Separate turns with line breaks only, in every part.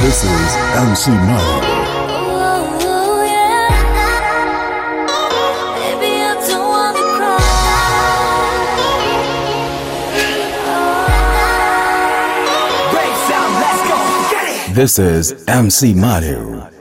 This is MC Money. This is MC Madu.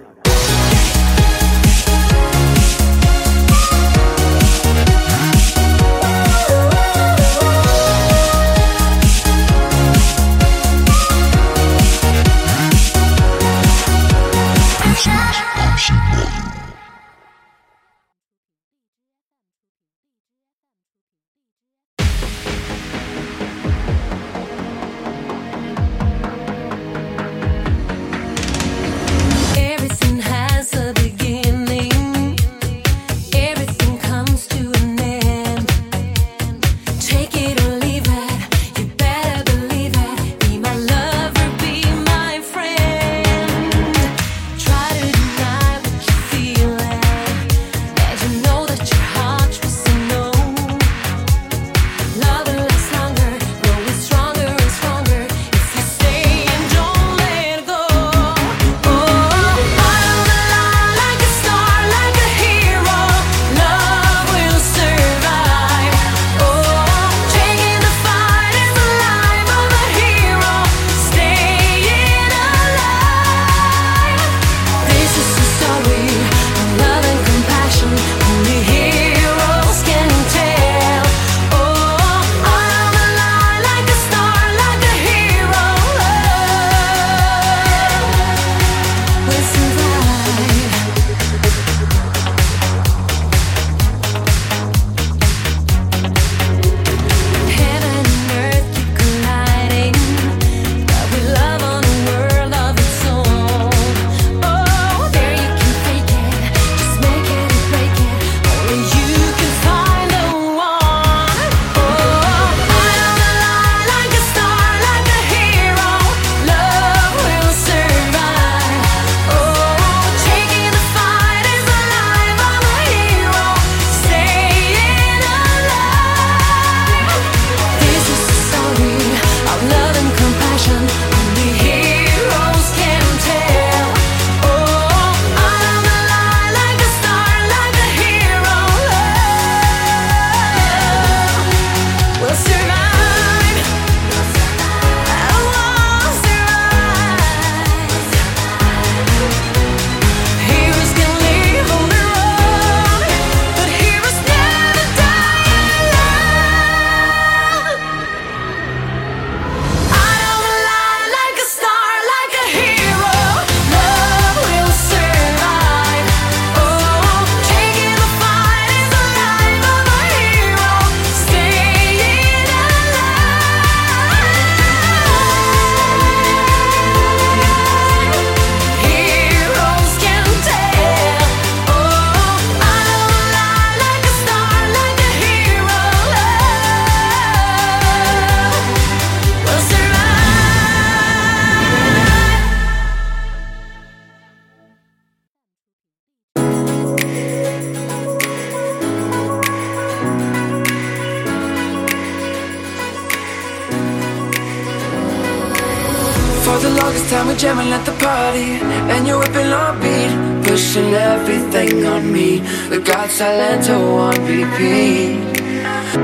The God silent on repeat.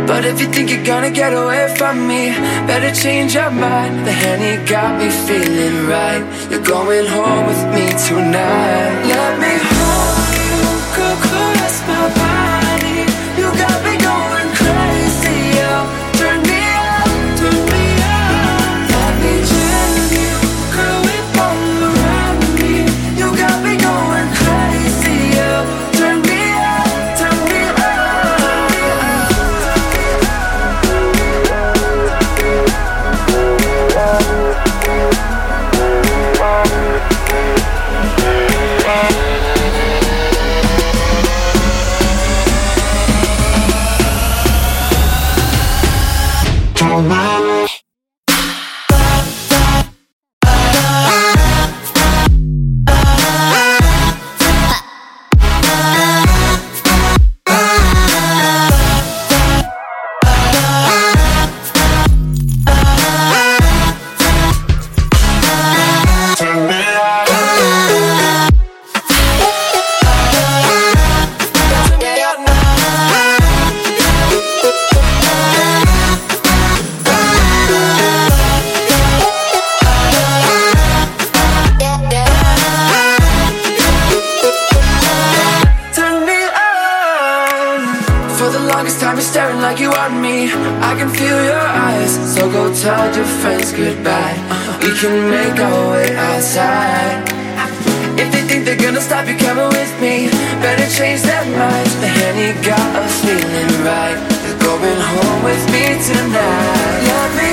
But if you think you're gonna get away from me Better change your mind. The Henny got me feeling right. You're going home with me tonight. Let me hold told your friends goodbye. We can make our way outside. If they think they're gonna stop you coming with me, better change their minds. The Henny got us feeling right. They're going home with me tonight.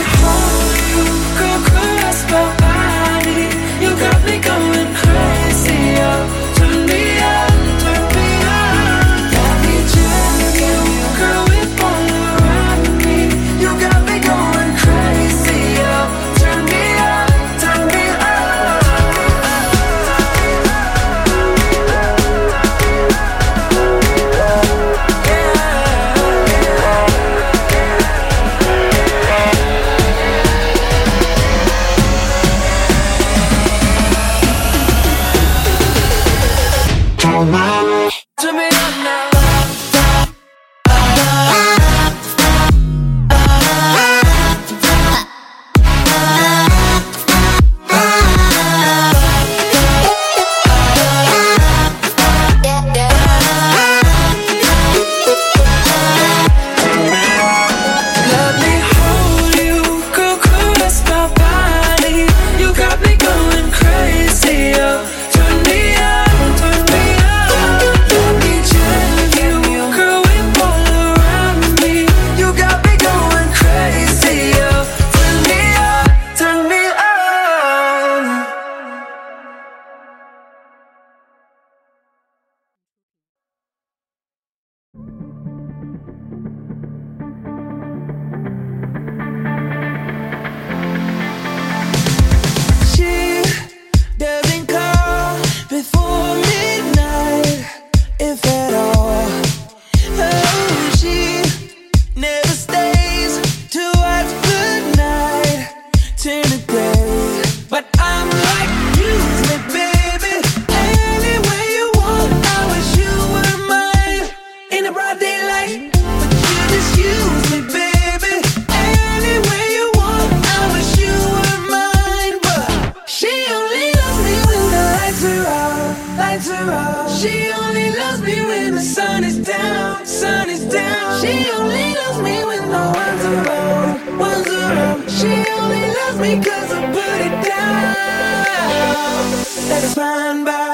me cause I put it down. That is fine by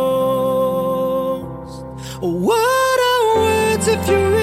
What are words if you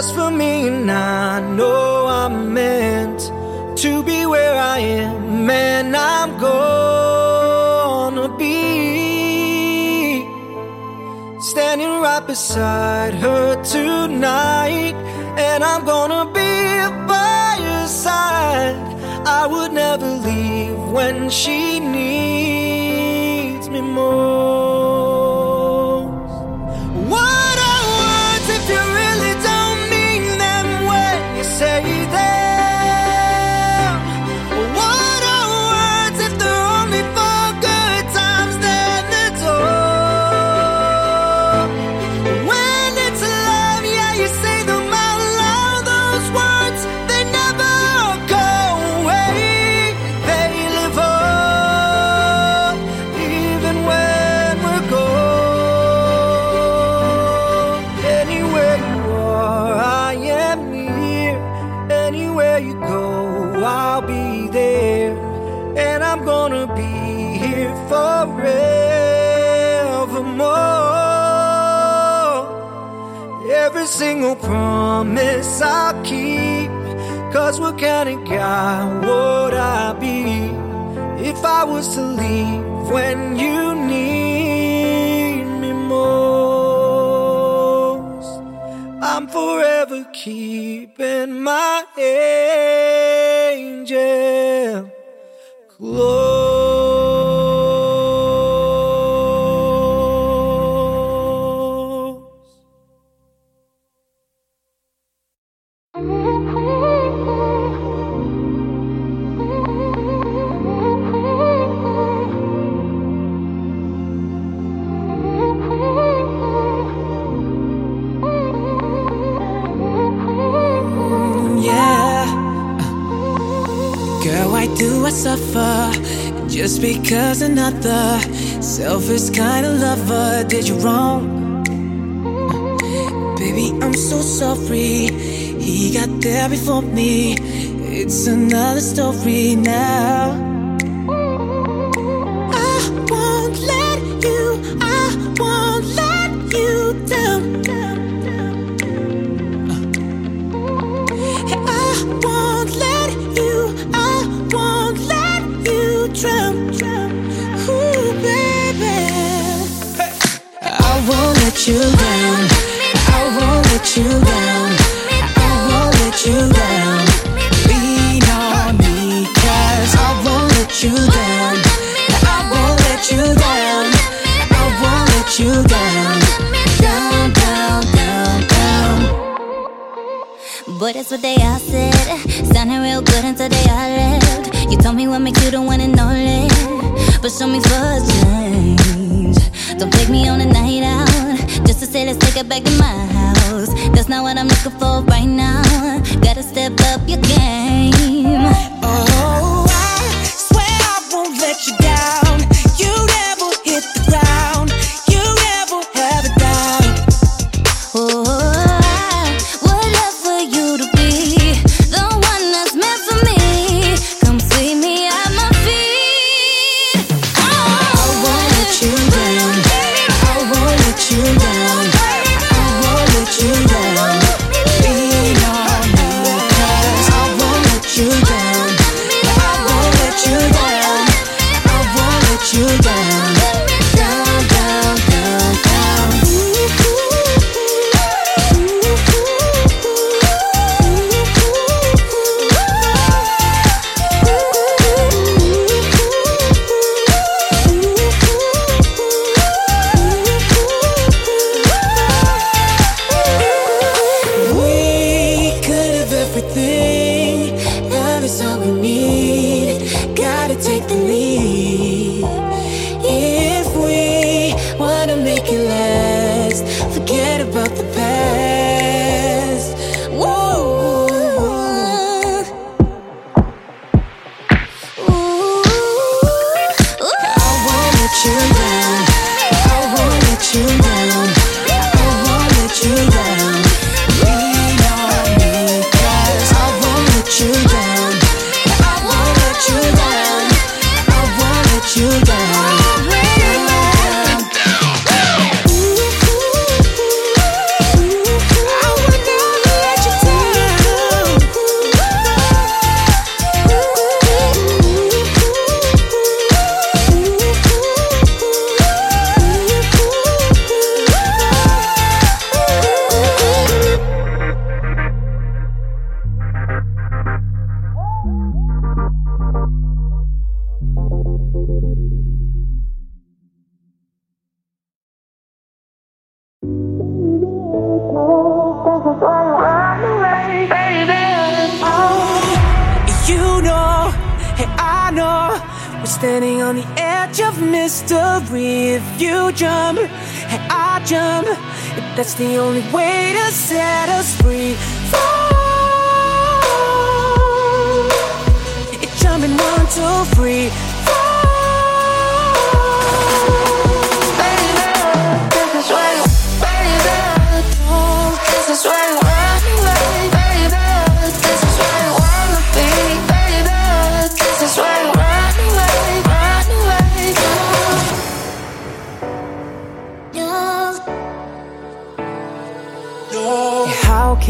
just for me, and I know I'm meant to be where I am, and I'm gonna be standing right beside her tonight, and I'm gonna be by her side. I would never leave when she needs me most. I'm gonna be here forevermore. Every single promise I'll keep. Cause what kind of guy would I be if I was to leave when you need me most? I'm forever keeping my angel close.
Do I suffer just because another selfish kind of lover did you wrong? Baby, I'm so sorry. He got there before me. It's another story now. You down. I won't let you down. I won't let you down. Lean on me, cause I won't let you down. I won't let you down. I won't let you down. Down, down, down, down.
But that's what they all said. Sounding real good until they all left. You told me what makes you the one and only. But show me for a change. Don't take me on a night out. Say, let's take it back to my house. That's not what I'm looking for right now. Gotta step up your game.
You know, hey, I know, we're standing on the edge of mystery. If you jump, hey, I jump. If that's the only way to set us free. Fall. Jumping one, two, three.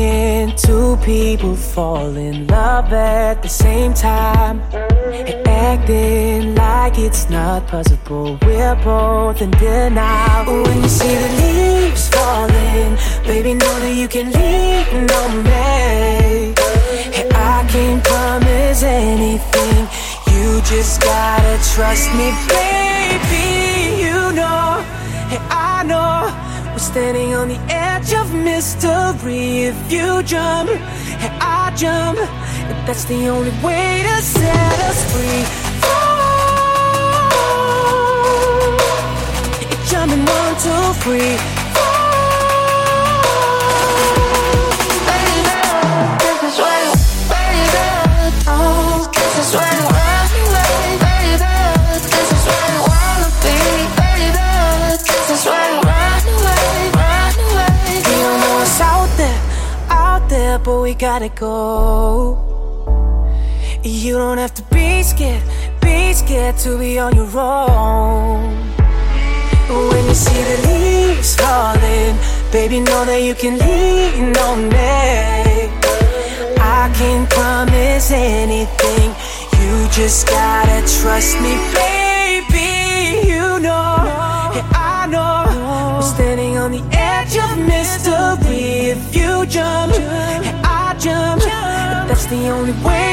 Can two people fall in love at the same time? And acting like it's not possible. We're both in denial. When you see the leaves falling, baby, know that you can lean on me. And I can't promise anything. You just gotta trust me, baby. You know, and I know. Standing on the edge of mystery. If you jump, and I jump, if that's the only way to set us free. Fall. It's jumping one, two, three.
This is where
there, but we gotta go. You don't have to be scared, be scared to be on your own. When you see the leaves falling, baby, know that you can lean on me. I can't promise anything, you just gotta trust me, baby. You know, and I know, we're standing on the edge of mystery. If you jump, and I jump, that's the only way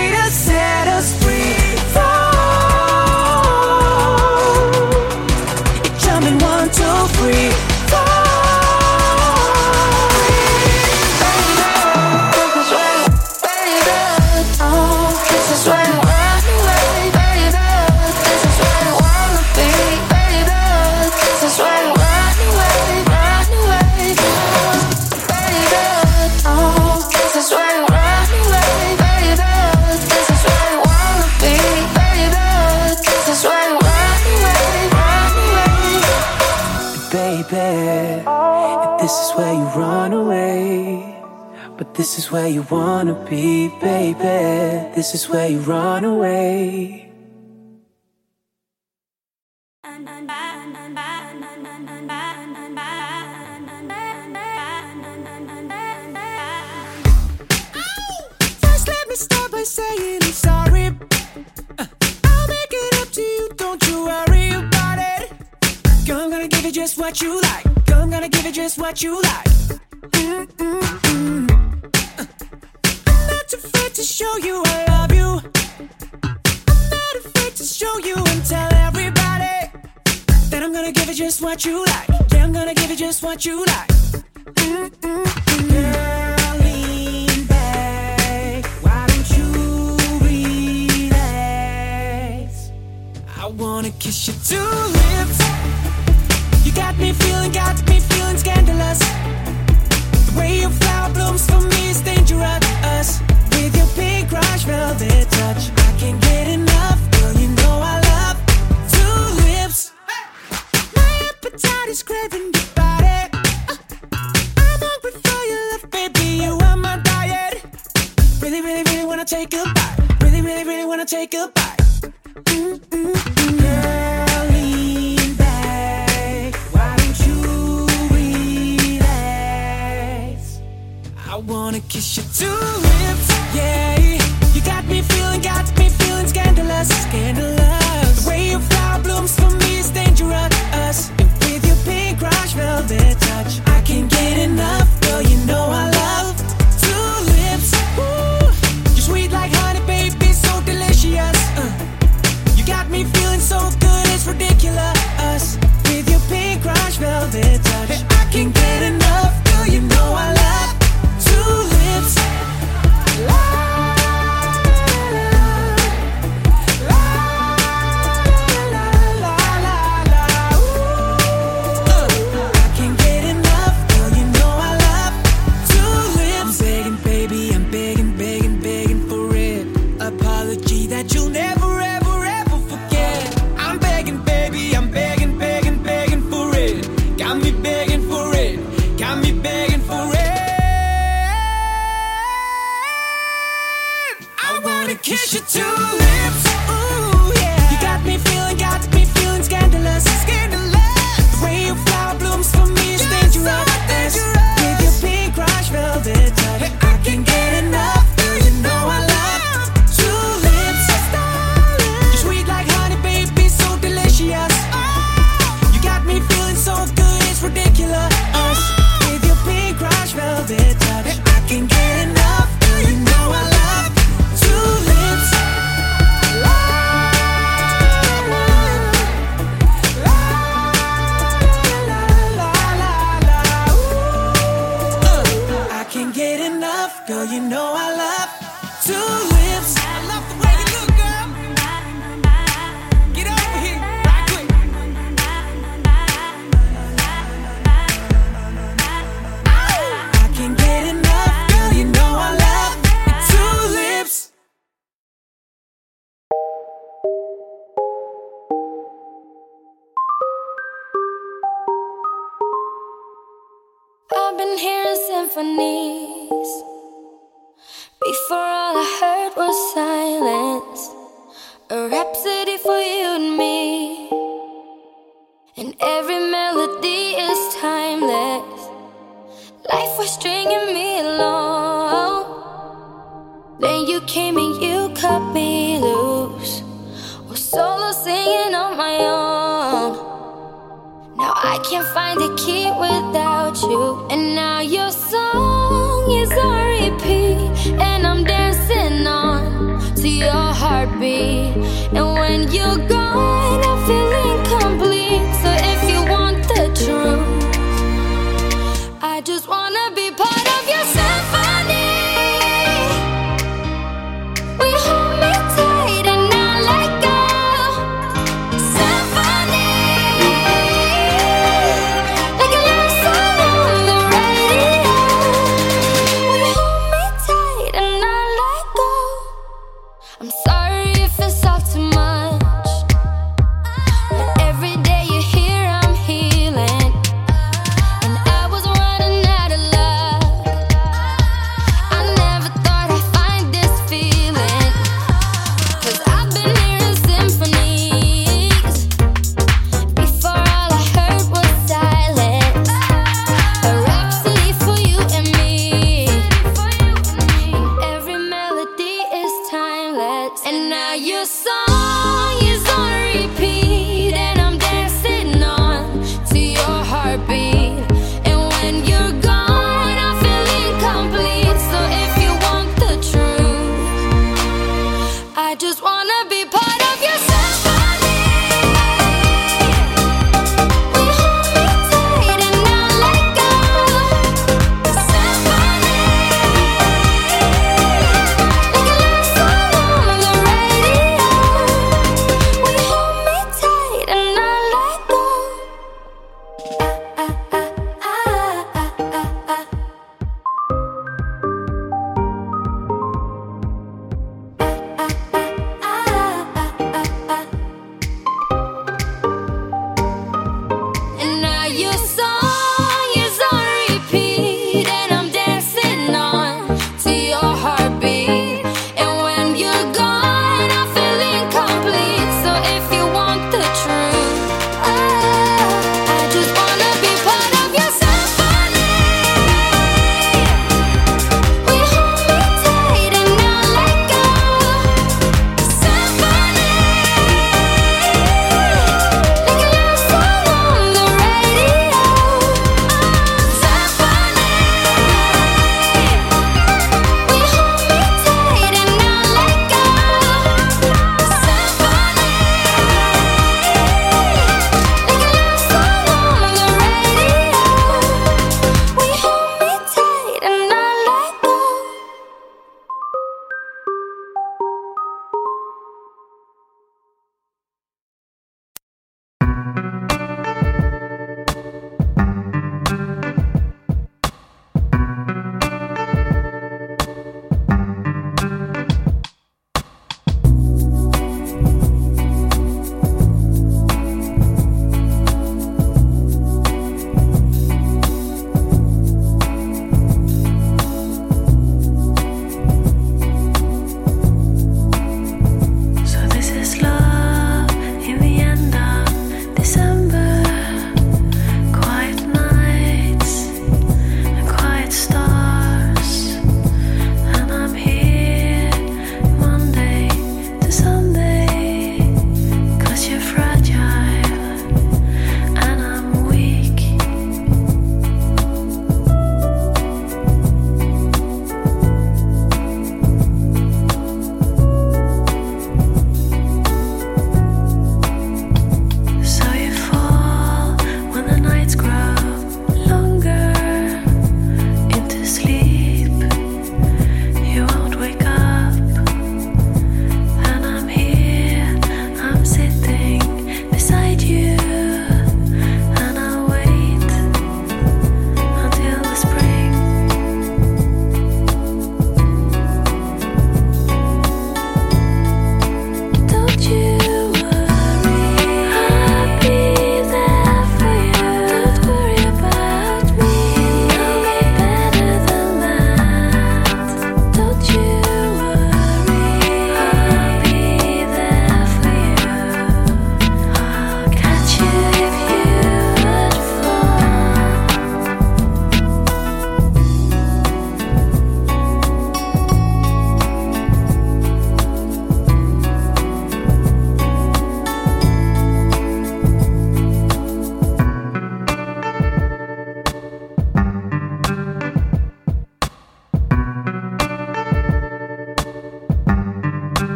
is where you wanna be, baby. This is where you run away.
Saying I'm sorry. Uh, I'll make it up to you, don't you worry about it. I'm gonna give you just what you like. I'm gonna give you just what you like. just what you like. Yeah, I'm gonna give you just what you like. Mm, mm, mm. Girl, lean back. Why don't you relax? I wanna kiss your two lips. You got me feeling, got me feeling scandalous. The way your flower blooms for me is dangerous. With your pink rush velvet touch, I can't get enough. Uh, I'm hungry for your love, baby. You my diet. Really, really, really wanna take a bite. Really, really, really wanna take a bite. Mm-hmm, girl, lean back. Why don't you relax? I wanna kiss your two lips, yeah. You got me feeling, got me feeling scandalous, scandalous. The way your flower blooms for me. touch. I can't get enough, girl, you know I love two lips. Ooh, sweet like honey, baby, so delicious. Uh, you got me feeling so good, it's ridiculous. With your pink crushed velvet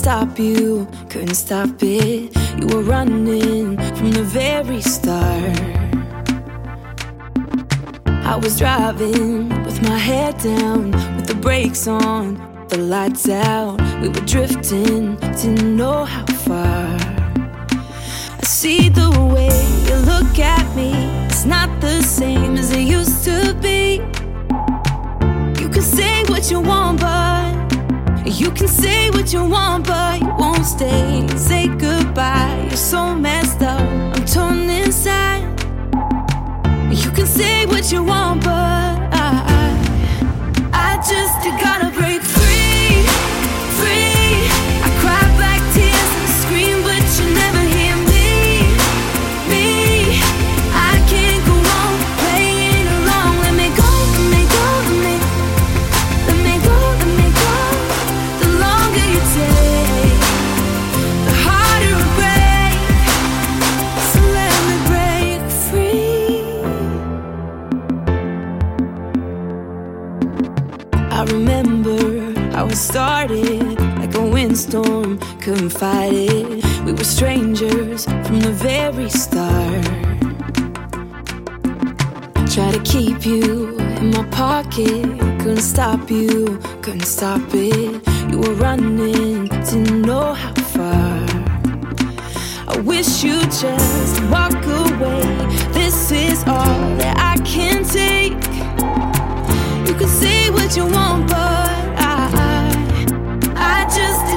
stop you, couldn't stop it. You were running from the very start. I was driving with my head down, with the brakes on, the lights out. We were drifting, didn't know how far. I see the way you look at me, it's not the same as it used to be. You can say what you want, but you can say what you want, but you won't stay. Say goodbye. You're so messed up. I'm torn inside. You can say what you want, but I, I just gotta and storm confided. We were strangers from the very start. Try to keep you in my pocket, couldn't stop you, couldn't stop it. You were running, didn't know how far. I wish you just walk away. This is all that I can take. You can say what you want, but I, I, I just.